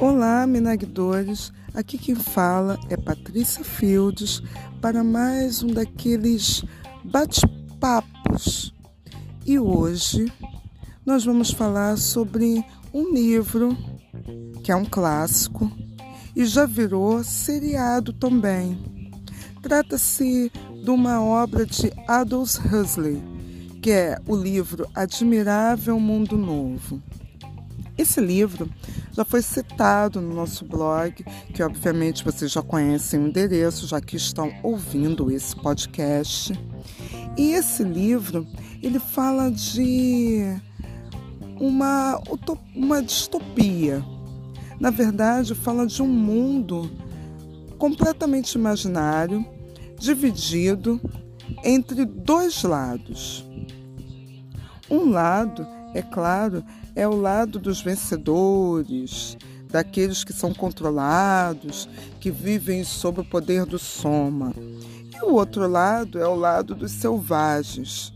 Olá, Minagdores. Aqui quem fala é Patrícia Fields para mais um daqueles bate-papos. E hoje nós vamos falar sobre um livro que é um clássico e já virou seriado também. Trata-se de uma obra de Aldous Huxley, que é o livro Admirável Mundo Novo. Esse livro já foi citado no nosso blog, que obviamente vocês já conhecem o endereço, já que estão ouvindo esse podcast. E esse livro, ele fala de uma, uma distopia. Na verdade, fala de um mundo completamente imaginário, dividido entre dois lados. Um lado, é claro, é o lado dos vencedores, daqueles que são controlados, que vivem sob o poder do soma. E o outro lado é o lado dos selvagens.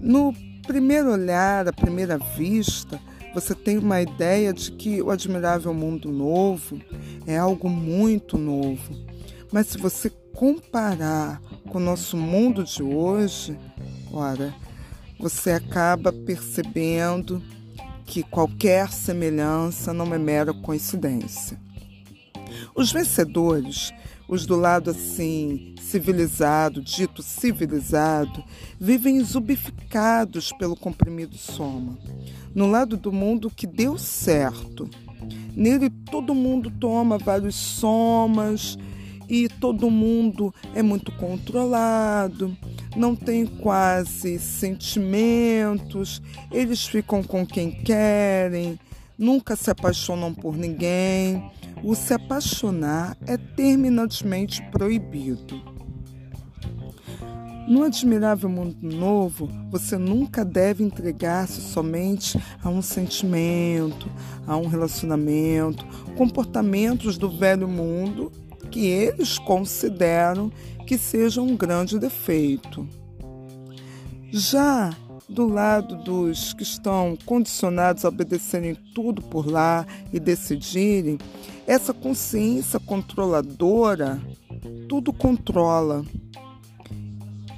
No primeiro olhar, à primeira vista, você tem uma ideia de que o admirável mundo novo é algo muito novo. Mas se você comparar com o nosso mundo de hoje, ora, você acaba percebendo que qualquer semelhança não é mera coincidência. Os vencedores, os do lado assim civilizado, dito civilizado, vivem zubificados pelo comprimido soma. No lado do mundo que deu certo. Nele todo mundo toma vários somas e todo mundo é muito controlado não têm quase sentimentos, eles ficam com quem querem, nunca se apaixonam por ninguém. O se apaixonar é terminantemente proibido. No Admirável Mundo Novo, você nunca deve entregar-se somente a um sentimento, a um relacionamento, comportamentos do velho mundo que eles consideram que seja um grande defeito. Já do lado dos que estão condicionados a obedecerem tudo por lá e decidirem, essa consciência controladora tudo controla.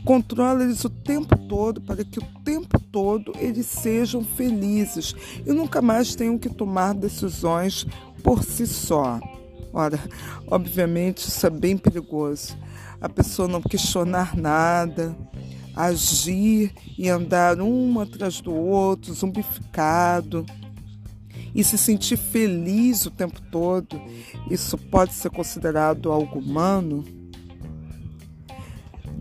Controla eles o tempo todo para que o tempo todo eles sejam felizes e nunca mais tenham que tomar decisões por si só. Ora, obviamente isso é bem perigoso. A pessoa não questionar nada, agir e andar um atrás do outro, zumbificado, e se sentir feliz o tempo todo, isso pode ser considerado algo humano?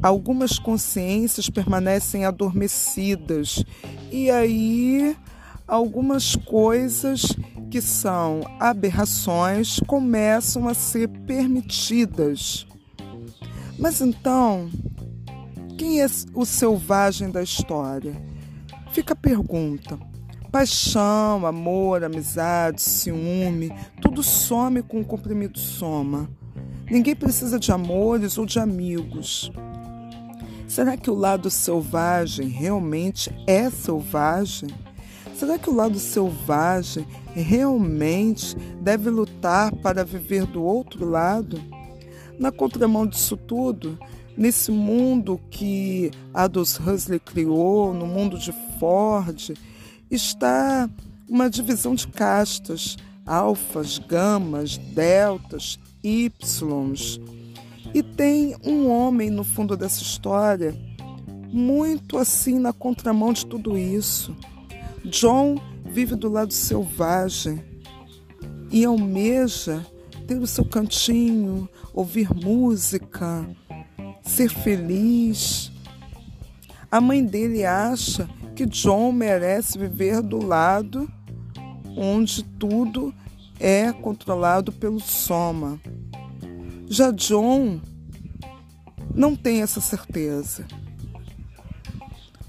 Algumas consciências permanecem adormecidas e aí algumas coisas que são aberrações começam a ser permitidas. Mas então, quem é o selvagem da história? Fica a pergunta. Paixão, amor, amizade, ciúme, tudo some com o comprimido soma. Ninguém precisa de amores ou de amigos. Será que o lado selvagem realmente é selvagem? Será que o lado selvagem realmente deve lutar para viver do outro lado? Na contramão disso tudo, nesse mundo que Aldous Huxley criou, no mundo de Ford, está uma divisão de castas, alfas, gamas, deltas, ys. E tem um homem no fundo dessa história, muito assim na contramão de tudo isso. John vive do lado selvagem e almeja ter o seu cantinho, ouvir música, ser feliz. A mãe dele acha que John merece viver do lado onde tudo é controlado pelo soma. Já John não tem essa certeza.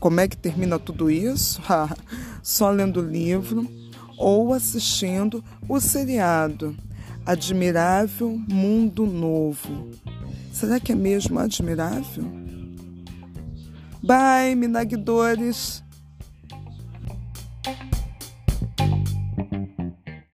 Como é que termina tudo isso? Só lendo livro ou assistindo o seriado Admirável Mundo Novo. Será que é mesmo admirável? Bye, minagdores!